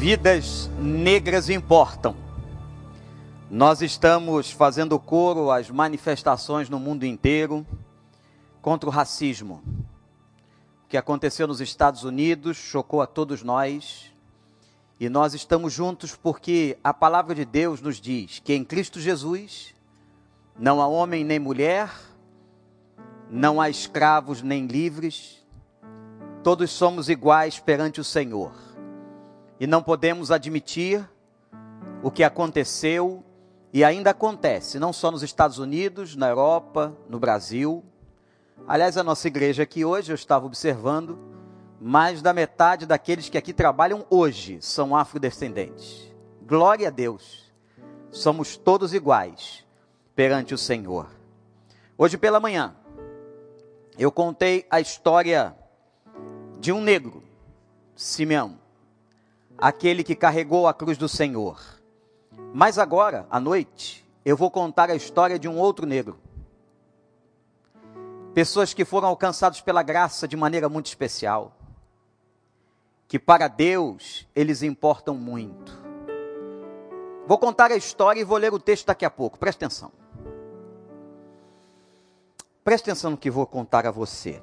Vidas negras importam. Nós estamos fazendo coro às manifestações no mundo inteiro contra o racismo. O que aconteceu nos Estados Unidos chocou a todos nós. E nós estamos juntos porque a palavra de Deus nos diz que em Cristo Jesus não há homem nem mulher, não há escravos nem livres, todos somos iguais perante o Senhor. E não podemos admitir o que aconteceu e ainda acontece, não só nos Estados Unidos, na Europa, no Brasil. Aliás, a nossa igreja aqui hoje, eu estava observando, mais da metade daqueles que aqui trabalham hoje são afrodescendentes. Glória a Deus. Somos todos iguais perante o Senhor. Hoje pela manhã, eu contei a história de um negro, Simeão, aquele que carregou a cruz do Senhor. Mas agora, à noite, eu vou contar a história de um outro negro. Pessoas que foram alcançados pela graça de maneira muito especial. Que para Deus eles importam muito. Vou contar a história e vou ler o texto daqui a pouco. Presta atenção. Presta atenção no que vou contar a você.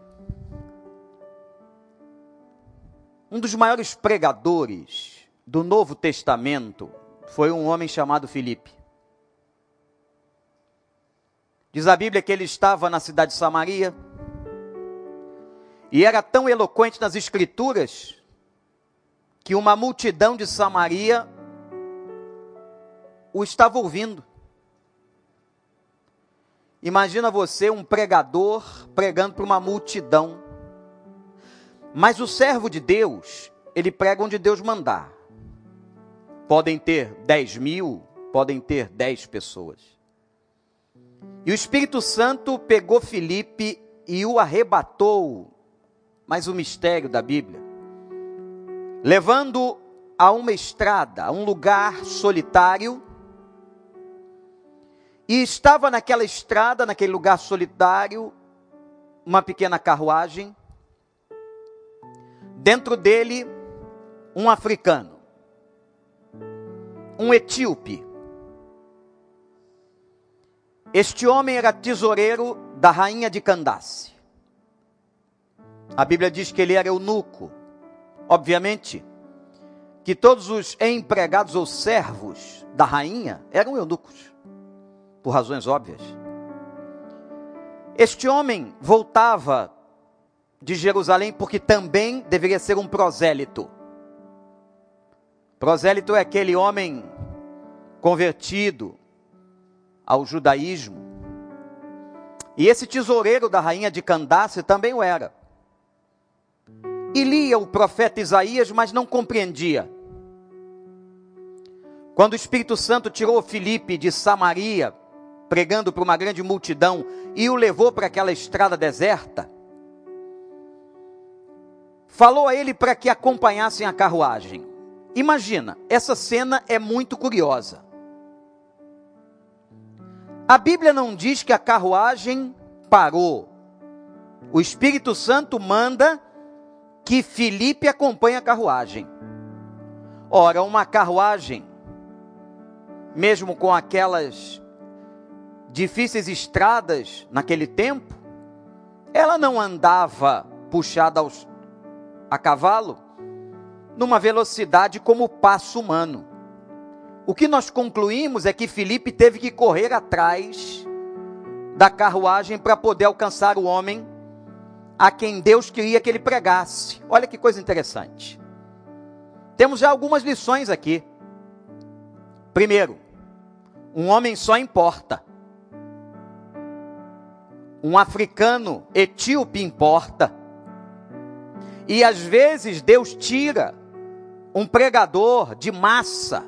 Um dos maiores pregadores do Novo Testamento foi um homem chamado Filipe. Diz a Bíblia que ele estava na cidade de Samaria e era tão eloquente nas Escrituras que uma multidão de Samaria o estava ouvindo. Imagina você, um pregador, pregando para uma multidão. Mas o servo de Deus, ele prega onde Deus mandar. Podem ter 10 mil, podem ter 10 pessoas. E o Espírito Santo pegou Filipe e o arrebatou, mas o mistério da Bíblia, levando a uma estrada, a um lugar solitário, e estava naquela estrada, naquele lugar solitário, uma pequena carruagem, dentro dele um africano um etíope. Este homem era tesoureiro da rainha de Candace. A Bíblia diz que ele era eunuco. Obviamente, que todos os empregados ou servos da rainha eram eunucos, por razões óbvias. Este homem voltava de Jerusalém porque também deveria ser um prosélito. Prosélito é aquele homem convertido ao judaísmo. E esse tesoureiro da rainha de Candace também o era. E lia o profeta Isaías, mas não compreendia. Quando o Espírito Santo tirou Filipe de Samaria, pregando para uma grande multidão, e o levou para aquela estrada deserta, falou a ele para que acompanhassem a carruagem. Imagina, essa cena é muito curiosa. A Bíblia não diz que a carruagem parou. O Espírito Santo manda que Filipe acompanhe a carruagem. Ora, uma carruagem, mesmo com aquelas difíceis estradas naquele tempo, ela não andava puxada aos, a cavalo, numa velocidade como o passo humano. O que nós concluímos é que Felipe teve que correr atrás da carruagem para poder alcançar o homem a quem Deus queria que ele pregasse. Olha que coisa interessante. Temos já algumas lições aqui. Primeiro, um homem só importa. Um africano etíope importa. E às vezes Deus tira um pregador de massa,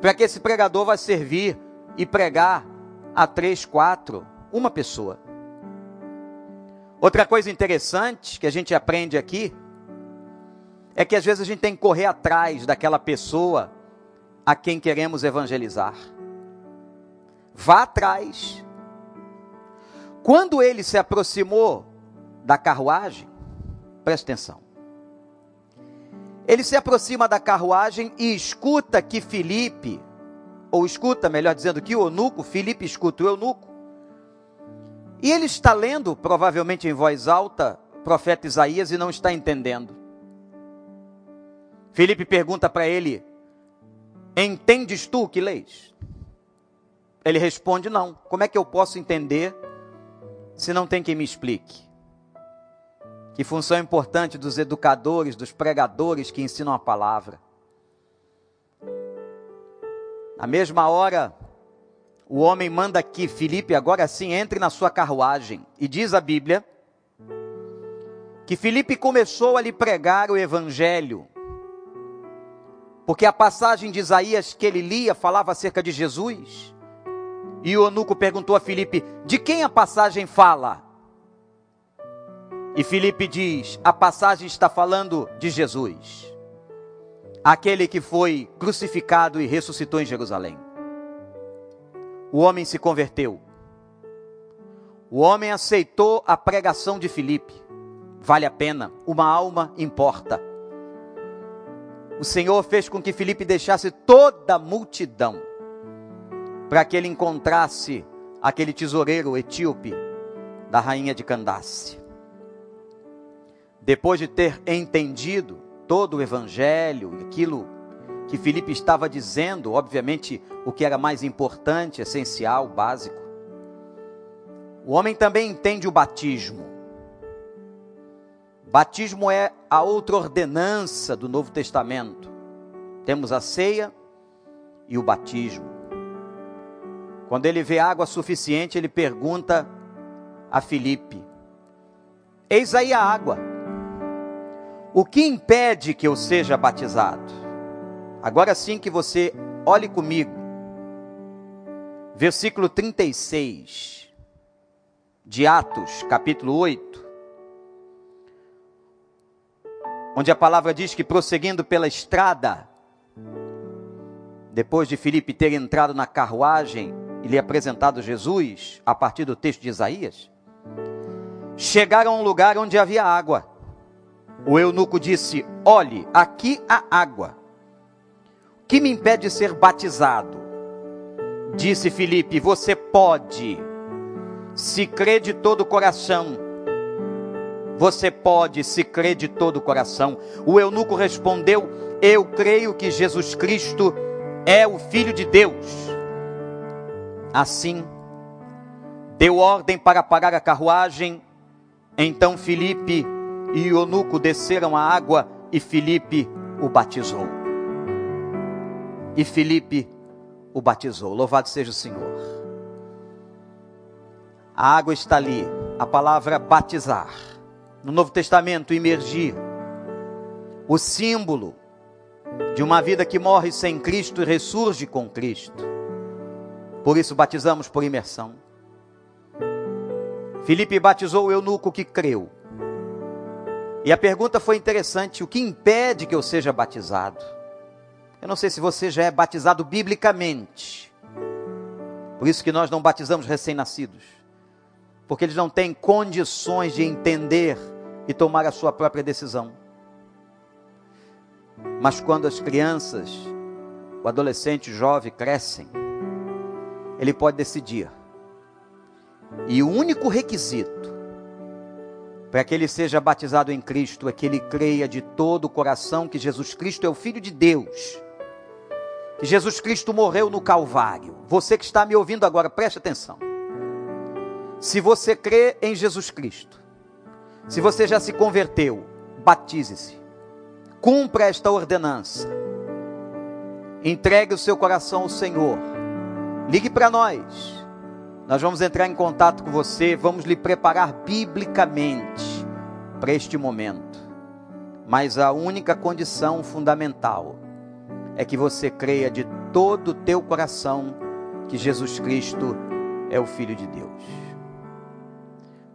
para que esse pregador vá servir e pregar a três, quatro, uma pessoa. Outra coisa interessante que a gente aprende aqui é que às vezes a gente tem que correr atrás daquela pessoa a quem queremos evangelizar. Vá atrás. Quando ele se aproximou da carruagem, preste atenção. Ele se aproxima da carruagem e escuta que Filipe, ou escuta, melhor dizendo, que o eunuco, Filipe escuta o eunuco. E ele está lendo, provavelmente em voz alta, o profeta Isaías e não está entendendo. Filipe pergunta para ele: Entendes tu o que leis? Ele responde: Não. Como é que eu posso entender se não tem quem me explique? Que função importante dos educadores, dos pregadores que ensinam a palavra. Na mesma hora, o homem manda que Filipe agora sim entre na sua carruagem. E diz a Bíblia que Filipe começou a lhe pregar o evangelho. Porque a passagem de Isaías que ele lia falava acerca de Jesus. E o eunuco perguntou a Filipe: De quem a passagem fala? E Filipe diz: A passagem está falando de Jesus, aquele que foi crucificado e ressuscitou em Jerusalém. O homem se converteu. O homem aceitou a pregação de Filipe. Vale a pena, uma alma importa. O Senhor fez com que Filipe deixasse toda a multidão para que ele encontrasse aquele tesoureiro etíope da rainha de Candace. Depois de ter entendido todo o evangelho, aquilo que Filipe estava dizendo, obviamente o que era mais importante, essencial, básico. O homem também entende o batismo. Batismo é a outra ordenança do Novo Testamento. Temos a ceia e o batismo. Quando ele vê água suficiente, ele pergunta a Filipe: Eis aí a água. O que impede que eu seja batizado? Agora sim que você olhe comigo. Versículo 36 de Atos, capítulo 8. Onde a palavra diz que prosseguindo pela estrada, depois de Filipe ter entrado na carruagem, e lhe apresentado Jesus, a partir do texto de Isaías, chegaram a um lugar onde havia água. O eunuco disse: Olhe, aqui há água. Que me impede de ser batizado? Disse Filipe: Você pode, se crê de todo o coração. Você pode, se crê de todo o coração. O eunuco respondeu: Eu creio que Jesus Cristo é o Filho de Deus. Assim, deu ordem para parar a carruagem. Então Filipe e Eunuco desceram a água e Filipe o batizou. E Filipe o batizou. Louvado seja o Senhor. A água está ali, a palavra batizar. No Novo Testamento, imergir. O símbolo de uma vida que morre sem Cristo e ressurge com Cristo. Por isso batizamos por imersão. Filipe batizou o eunuco que creu. E a pergunta foi interessante: o que impede que eu seja batizado? Eu não sei se você já é batizado biblicamente. Por isso que nós não batizamos recém-nascidos. Porque eles não têm condições de entender e tomar a sua própria decisão. Mas quando as crianças, o adolescente, o jovem crescem, ele pode decidir. E o único requisito para que ele seja batizado em Cristo é que ele creia de todo o coração que Jesus Cristo é o Filho de Deus. Que Jesus Cristo morreu no Calvário. Você que está me ouvindo agora, preste atenção. Se você crê em Jesus Cristo, se você já se converteu, batize-se. Cumpra esta ordenança. Entregue o seu coração ao Senhor Ligue para nós. Nós vamos entrar em contato com você, vamos lhe preparar biblicamente para este momento. Mas a única condição fundamental é que você creia de todo o teu coração que Jesus Cristo é o Filho de Deus.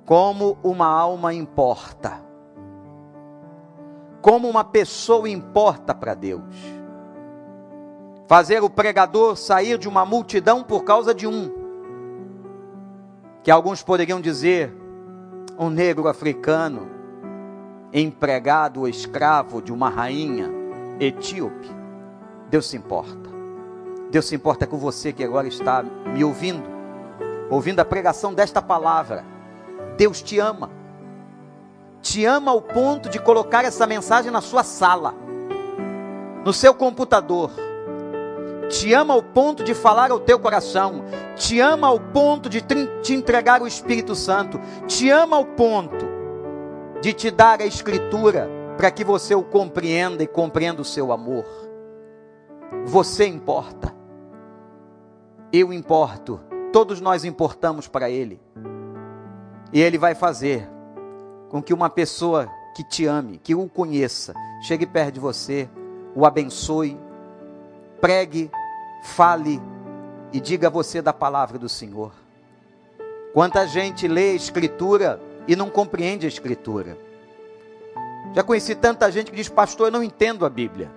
Como uma alma importa, como uma pessoa importa para Deus fazer o pregador sair de uma multidão por causa de um. Que alguns poderiam dizer, um negro africano, empregado ou escravo de uma rainha, etíope, Deus se importa. Deus se importa com você que agora está me ouvindo, ouvindo a pregação desta palavra. Deus te ama. Te ama ao ponto de colocar essa mensagem na sua sala, no seu computador. Te ama ao ponto de falar ao teu coração. Te ama ao ponto de te entregar o Espírito Santo. Te ama ao ponto de te dar a Escritura para que você o compreenda e compreenda o seu amor. Você importa. Eu importo. Todos nós importamos para Ele. E Ele vai fazer com que uma pessoa que te ame, que o conheça, chegue perto de você, o abençoe, pregue, fale e diga você da palavra do Senhor. Quanta gente lê a Escritura e não compreende a Escritura. Já conheci tanta gente que diz, pastor, eu não entendo a Bíblia.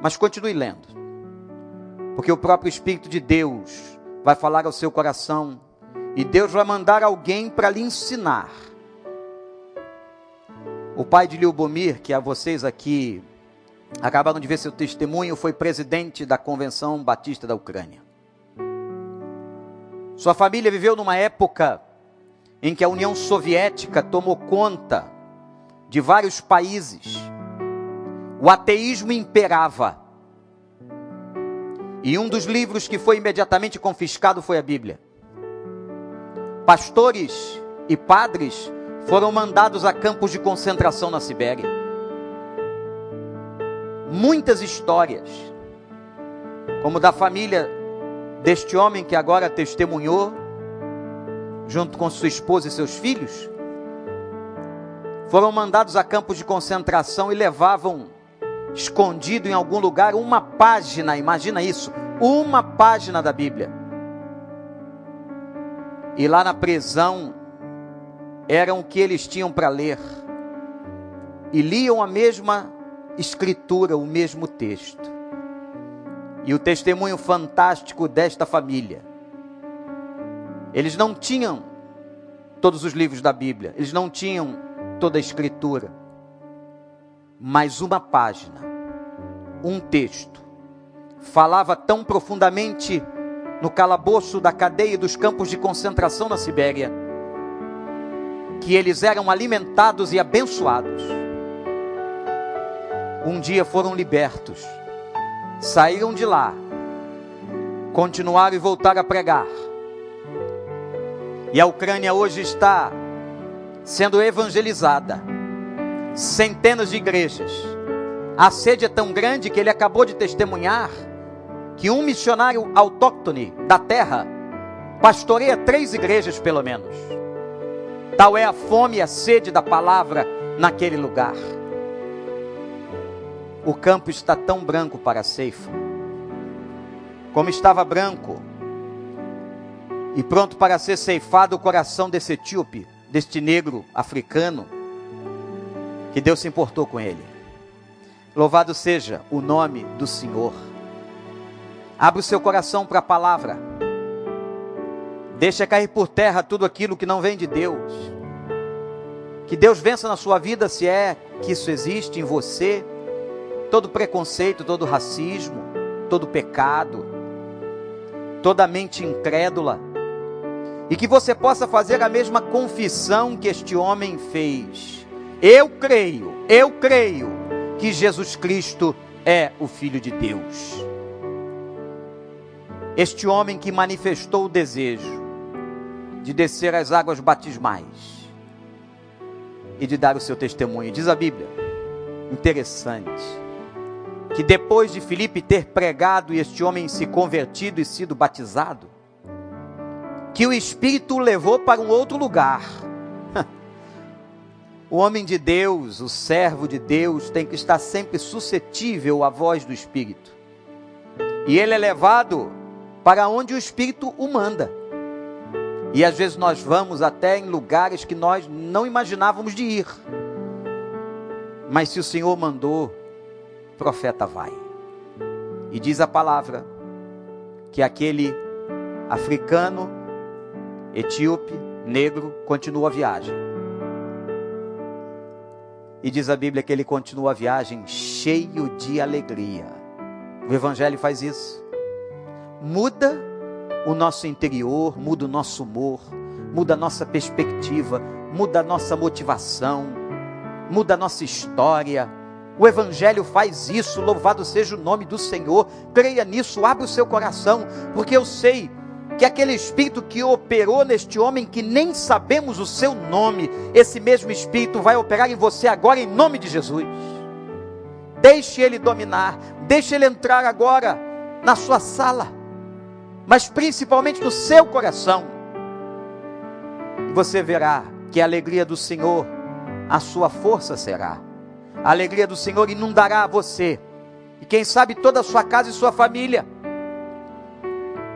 Mas continue lendo. Porque o próprio Espírito de Deus vai falar ao seu coração. E Deus vai mandar alguém para lhe ensinar. O pai de Liubomir, que a vocês aqui acabaram de ver seu testemunho, foi presidente da Convenção Batista da Ucrânia. Sua família viveu numa época em que a União Soviética tomou conta de vários países, o ateísmo imperava. E um dos livros que foi imediatamente confiscado foi a Bíblia. Pastores e padres foram mandados a campos de concentração na Sibéria. Muitas histórias, como da família deste homem que agora testemunhou, junto com sua esposa e seus filhos, foram mandados a campos de concentração e levavam escondido em algum lugar uma página, imagina isso, uma página da Bíblia. E lá na prisão eram o que eles tinham para ler. E liam a mesma escritura, o mesmo texto. E o testemunho fantástico desta família. Eles não tinham todos os livros da Bíblia, eles não tinham toda a Escritura, mas uma página, um texto, falava tão profundamente no calabouço da cadeia dos campos de concentração na Sibéria, que eles eram alimentados e abençoados. Um dia foram libertos, saíram de lá, continuaram e voltaram a pregar. E a Ucrânia hoje está sendo evangelizada. Centenas de igrejas. A sede é tão grande que ele acabou de testemunhar que um missionário autóctone da terra pastoreia três igrejas, pelo menos. Tal é a fome e a sede da palavra naquele lugar. O campo está tão branco para a ceifa, como estava branco e pronto para ser ceifado o coração desse etíope deste negro africano, que Deus se importou com ele. Louvado seja o nome do Senhor. Abra o seu coração para a palavra. Deixa cair por terra tudo aquilo que não vem de Deus. Que Deus vença na sua vida, se é que isso existe em você. Todo preconceito, todo racismo, todo pecado, toda mente incrédula e que você possa fazer a mesma confissão que este homem fez. Eu creio, eu creio que Jesus Cristo é o Filho de Deus. Este homem que manifestou o desejo de descer às águas batismais e de dar o seu testemunho, diz a Bíblia. Interessante. Que depois de Filipe ter pregado e este homem se convertido e sido batizado, que o Espírito o levou para um outro lugar. O homem de Deus, o servo de Deus, tem que estar sempre suscetível à voz do Espírito. E ele é levado para onde o Espírito o manda. E às vezes nós vamos até em lugares que nós não imaginávamos de ir. Mas se o Senhor mandou, profeta vai. E diz a palavra que aquele africano etíope, negro, continua a viagem. E diz a Bíblia que ele continua a viagem cheio de alegria. O Evangelho faz isso. Muda o nosso interior, muda o nosso humor, muda a nossa perspectiva, muda a nossa motivação, muda a nossa história. O Evangelho faz isso, louvado seja o nome do Senhor. Creia nisso, abre o seu coração, porque eu sei que aquele espírito que operou neste homem, que nem sabemos o seu nome, esse mesmo espírito vai operar em você agora, em nome de Jesus. Deixe ele dominar, deixe ele entrar agora na sua sala, mas principalmente no seu coração. E você verá que a alegria do Senhor, a sua força será. A alegria do Senhor inundará você, e quem sabe toda a sua casa e sua família.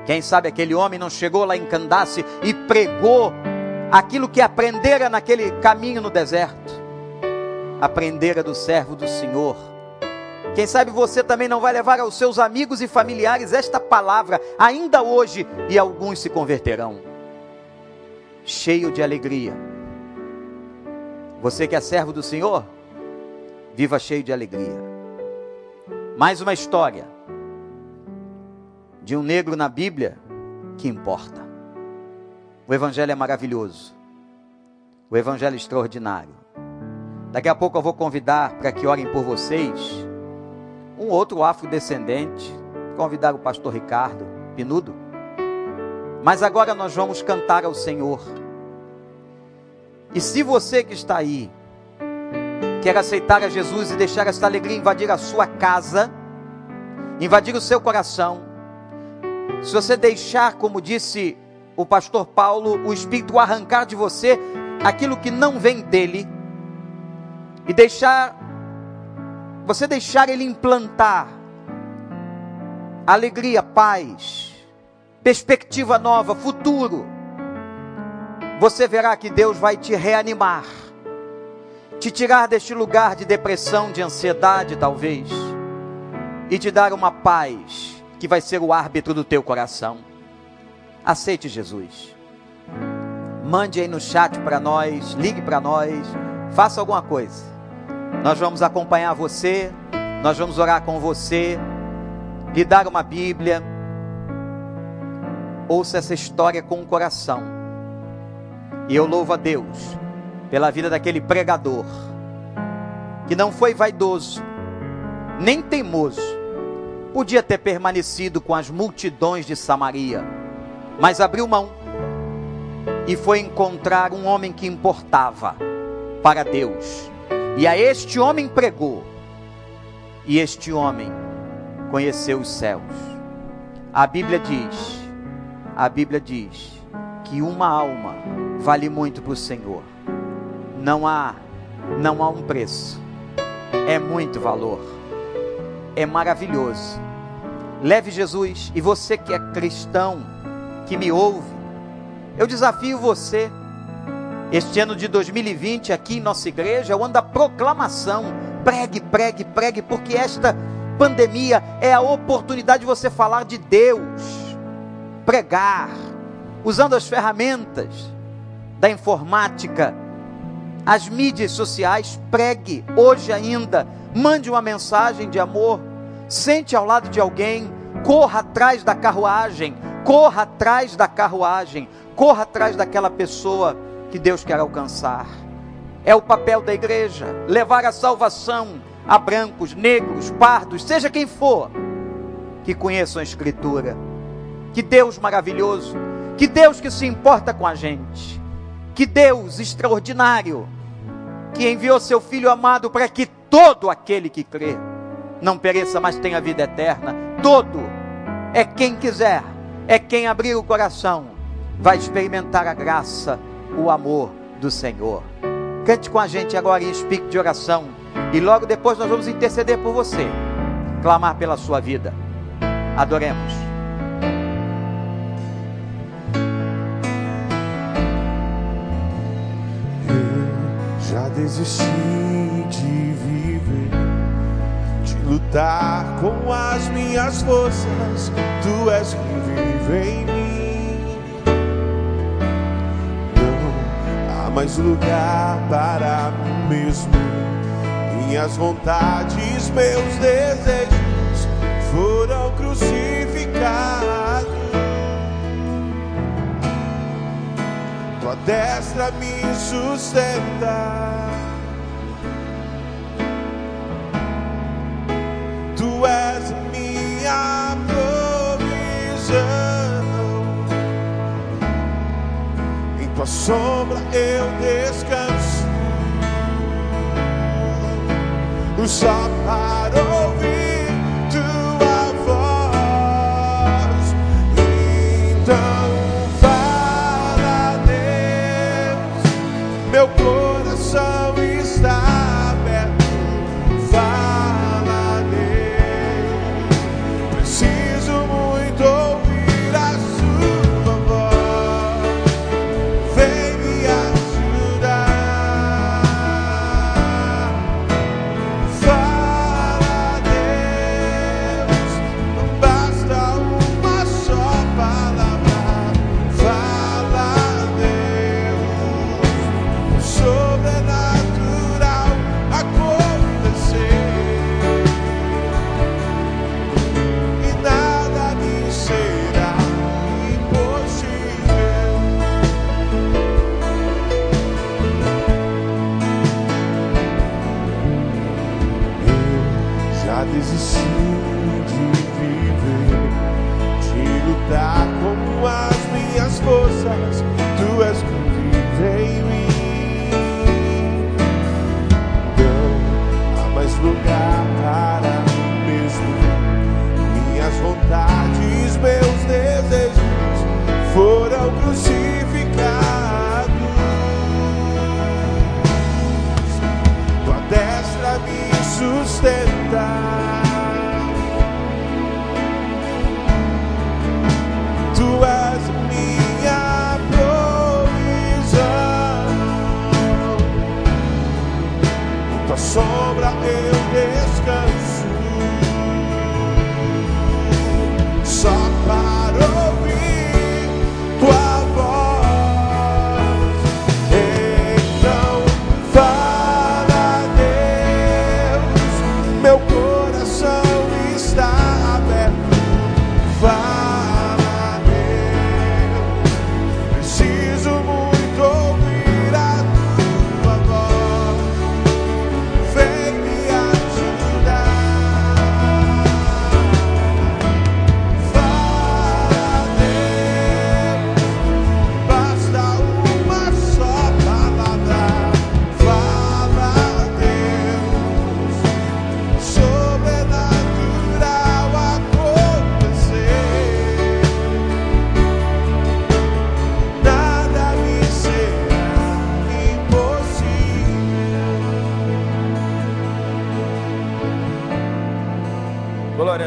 Quem sabe aquele homem não chegou lá em Candace e pregou aquilo que aprendera naquele caminho no deserto. Aprendera do servo do Senhor. Quem sabe você também não vai levar aos seus amigos e familiares esta palavra ainda hoje e alguns se converterão. Cheio de alegria. Você que é servo do Senhor, viva cheio de alegria. Mais uma história de um negro na Bíblia que importa. O Evangelho é maravilhoso. O Evangelho é extraordinário. Daqui a pouco eu vou convidar para que orem por vocês um outro afrodescendente, convidar o pastor Ricardo Pinudo. Mas agora nós vamos cantar ao Senhor. E se você que está aí quer aceitar a Jesus e deixar esta alegria invadir a sua casa, invadir o seu coração, se você deixar, como disse o pastor Paulo, o Espírito arrancar de você aquilo que não vem dele, e deixar, você deixar ele implantar alegria, paz, perspectiva nova, futuro, você verá que Deus vai te reanimar, te tirar deste lugar de depressão, de ansiedade, talvez, e te dar uma paz que vai ser o árbitro do teu coração. Aceite Jesus. Mande aí no chat para nós, ligue para nós, faça alguma coisa. Nós vamos acompanhar você, nós vamos orar com você, lhe dar uma Bíblia. Ouça essa história com o coração. E eu louvo a Deus pela vida daquele pregador que não foi vaidoso, nem teimoso, Podia ter permanecido com as multidões de Samaria, mas abriu mão e foi encontrar um homem que importava para Deus. E a este homem pregou, e este homem conheceu os céus. A Bíblia diz, a Bíblia diz que uma alma vale muito para o Senhor. Não há, não há um preço. É muito valor é maravilhoso. Leve Jesus e você que é cristão, que me ouve, eu desafio você. Este ano de 2020 aqui em nossa igreja é o ano da proclamação. Pregue, pregue, pregue, porque esta pandemia é a oportunidade de você falar de Deus, pregar, usando as ferramentas da informática, as mídias sociais, pregue hoje ainda, mande uma mensagem de amor, sente ao lado de alguém, corra atrás da carruagem, corra atrás da carruagem, corra atrás daquela pessoa que Deus quer alcançar. É o papel da igreja. Levar a salvação a brancos, negros, pardos, seja quem for, que conheçam a Escritura. Que Deus maravilhoso, que Deus que se importa com a gente, que Deus extraordinário, que enviou seu Filho amado para que todo aquele que crê não pereça, mas tenha vida eterna. Todo é quem quiser, é quem abrir o coração, vai experimentar a graça, o amor do Senhor. Cante com a gente agora em espírito de oração e logo depois nós vamos interceder por você, clamar pela sua vida. Adoremos. Desisti de viver lutar com as minhas forças, tu és quem vive em mim. Não há mais lugar para mim mesmo, Minhas vontades, meus desejos foram crucificados. Tua destra me sustenta. Sombra eu descanso. Só para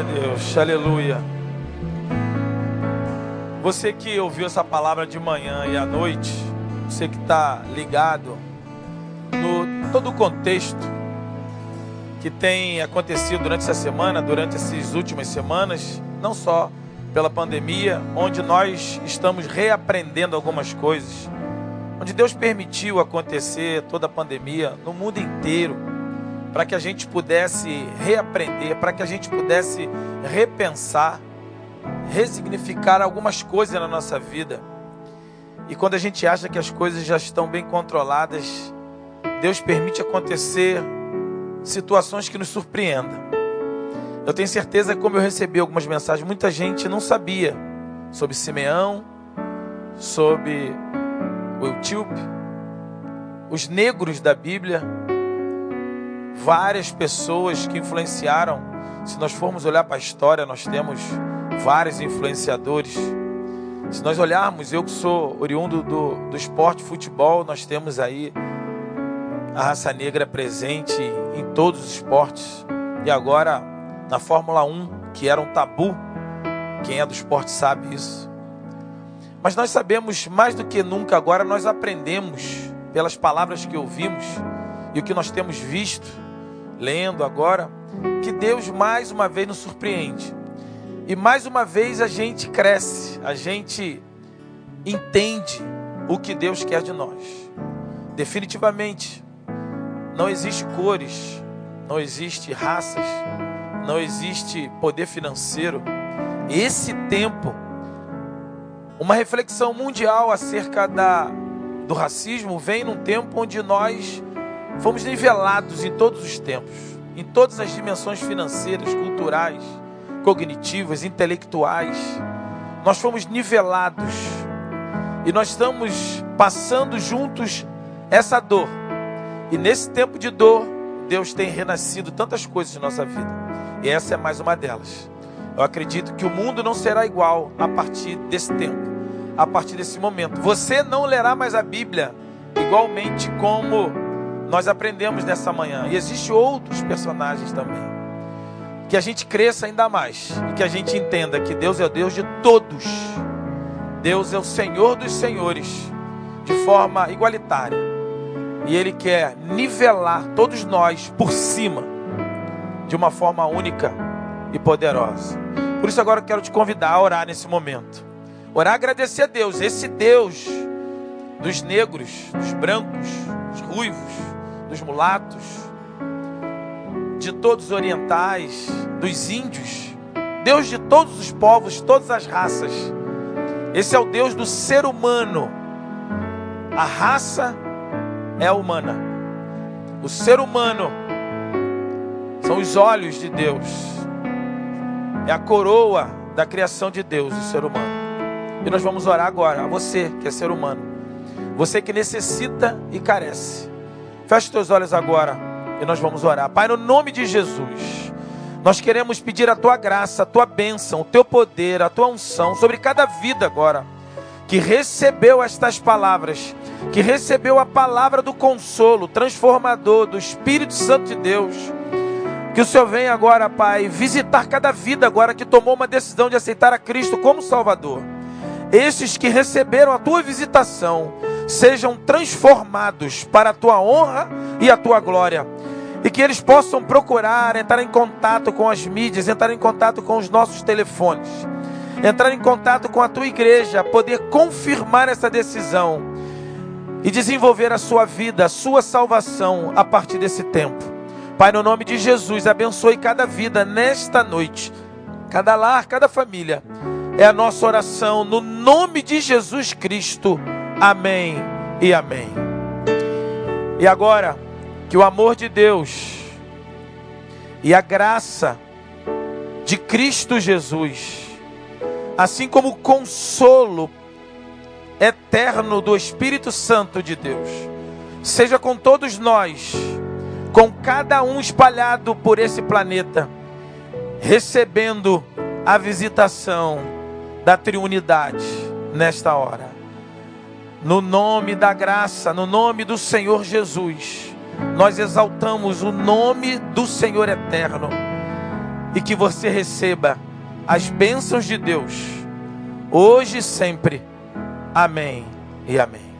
a Deus, aleluia. Você que ouviu essa palavra de manhã e à noite, você que está ligado no todo o contexto que tem acontecido durante essa semana, durante essas últimas semanas, não só pela pandemia, onde nós estamos reaprendendo algumas coisas, onde Deus permitiu acontecer toda a pandemia no mundo inteiro, para que a gente pudesse reaprender, para que a gente pudesse repensar, ressignificar algumas coisas na nossa vida. E quando a gente acha que as coisas já estão bem controladas, Deus permite acontecer situações que nos surpreendam. Eu tenho certeza que, como eu recebi algumas mensagens, muita gente não sabia sobre Simeão, sobre o Etíope, os negros da Bíblia, várias pessoas que influenciaram. Se nós formos olhar para a história, nós temos vários influenciadores. Se nós olharmos, eu que sou oriundo do, do esporte futebol, nós temos aí a raça negra presente em todos os esportes. E agora na Fórmula 1, que era um tabu, quem é do esporte sabe isso. Mas nós sabemos mais do que nunca agora, nós aprendemos pelas palavras que ouvimos e o que nós temos visto, lendo agora, que Deus mais uma vez nos surpreende. E mais uma vez a gente cresce, a gente entende o que Deus quer de nós. Definitivamente, não existe cores não existe raças, não existe poder financeiro. Esse tempo, uma reflexão mundial acerca da, do racismo vem num tempo onde nós fomos nivelados em todos os tempos, em todas as dimensões financeiras, culturais, cognitivas, intelectuais. Nós fomos nivelados e nós estamos passando juntos essa dor. E nesse tempo de dor, Deus tem renascido tantas coisas em nossa vida. E essa é mais uma delas. Eu acredito que o mundo não será igual a partir desse tempo, a partir desse momento. Você não lerá mais a Bíblia igualmente como nós aprendemos nessa manhã. E existem outros personagens também. Que a gente cresça ainda mais e que a gente entenda que Deus é o Deus de todos. Deus é o Senhor dos senhores, de forma igualitária. E Ele quer nivelar todos nós por cima, de uma forma única e poderosa. Por isso, agora eu quero te convidar a orar nesse momento. Orar, agradecer a Deus, esse Deus dos negros, dos brancos, dos ruivos, dos mulatos, de todos os orientais, dos índios, Deus de todos os povos, todas as raças. Esse é o Deus do ser humano. A raça é humana. O ser humano são os olhos de Deus. É a coroa da criação de Deus, o ser humano. E nós vamos orar agora a você que é ser humano. Você que necessita e carece. Feche teus olhos agora e nós vamos orar. Pai, no nome de Jesus. Nós queremos pedir a tua graça, a tua bênção, o teu poder, a tua unção sobre cada vida agora que recebeu estas palavras, que recebeu a palavra do consolo transformador do Espírito Santo de Deus. Que o Senhor venha agora, Pai, visitar cada vida agora que tomou uma decisão de aceitar a Cristo como Salvador. Esses que receberam a tua visitação sejam transformados para a tua honra e a tua glória e que eles possam procurar entrar em contato com as mídias, entrar em contato com os nossos telefones, entrar em contato com a tua igreja, poder confirmar essa decisão e desenvolver a sua vida, a sua salvação a partir desse tempo. Pai, no nome de Jesus, abençoe cada vida nesta noite, cada lar, cada família. É a nossa oração no nome de Jesus Cristo. Amém e amém. E agora, que o amor de Deus e a graça de Cristo Jesus, assim como o consolo eterno do Espírito Santo de Deus, seja com todos nós, com cada um espalhado por esse planeta, recebendo a visitação da triunidade nesta hora. No nome da graça, no nome do Senhor Jesus nós exaltamos o nome do Senhor eterno e que você receba as bênçãos de Deus, hoje e sempre. Amém e amém.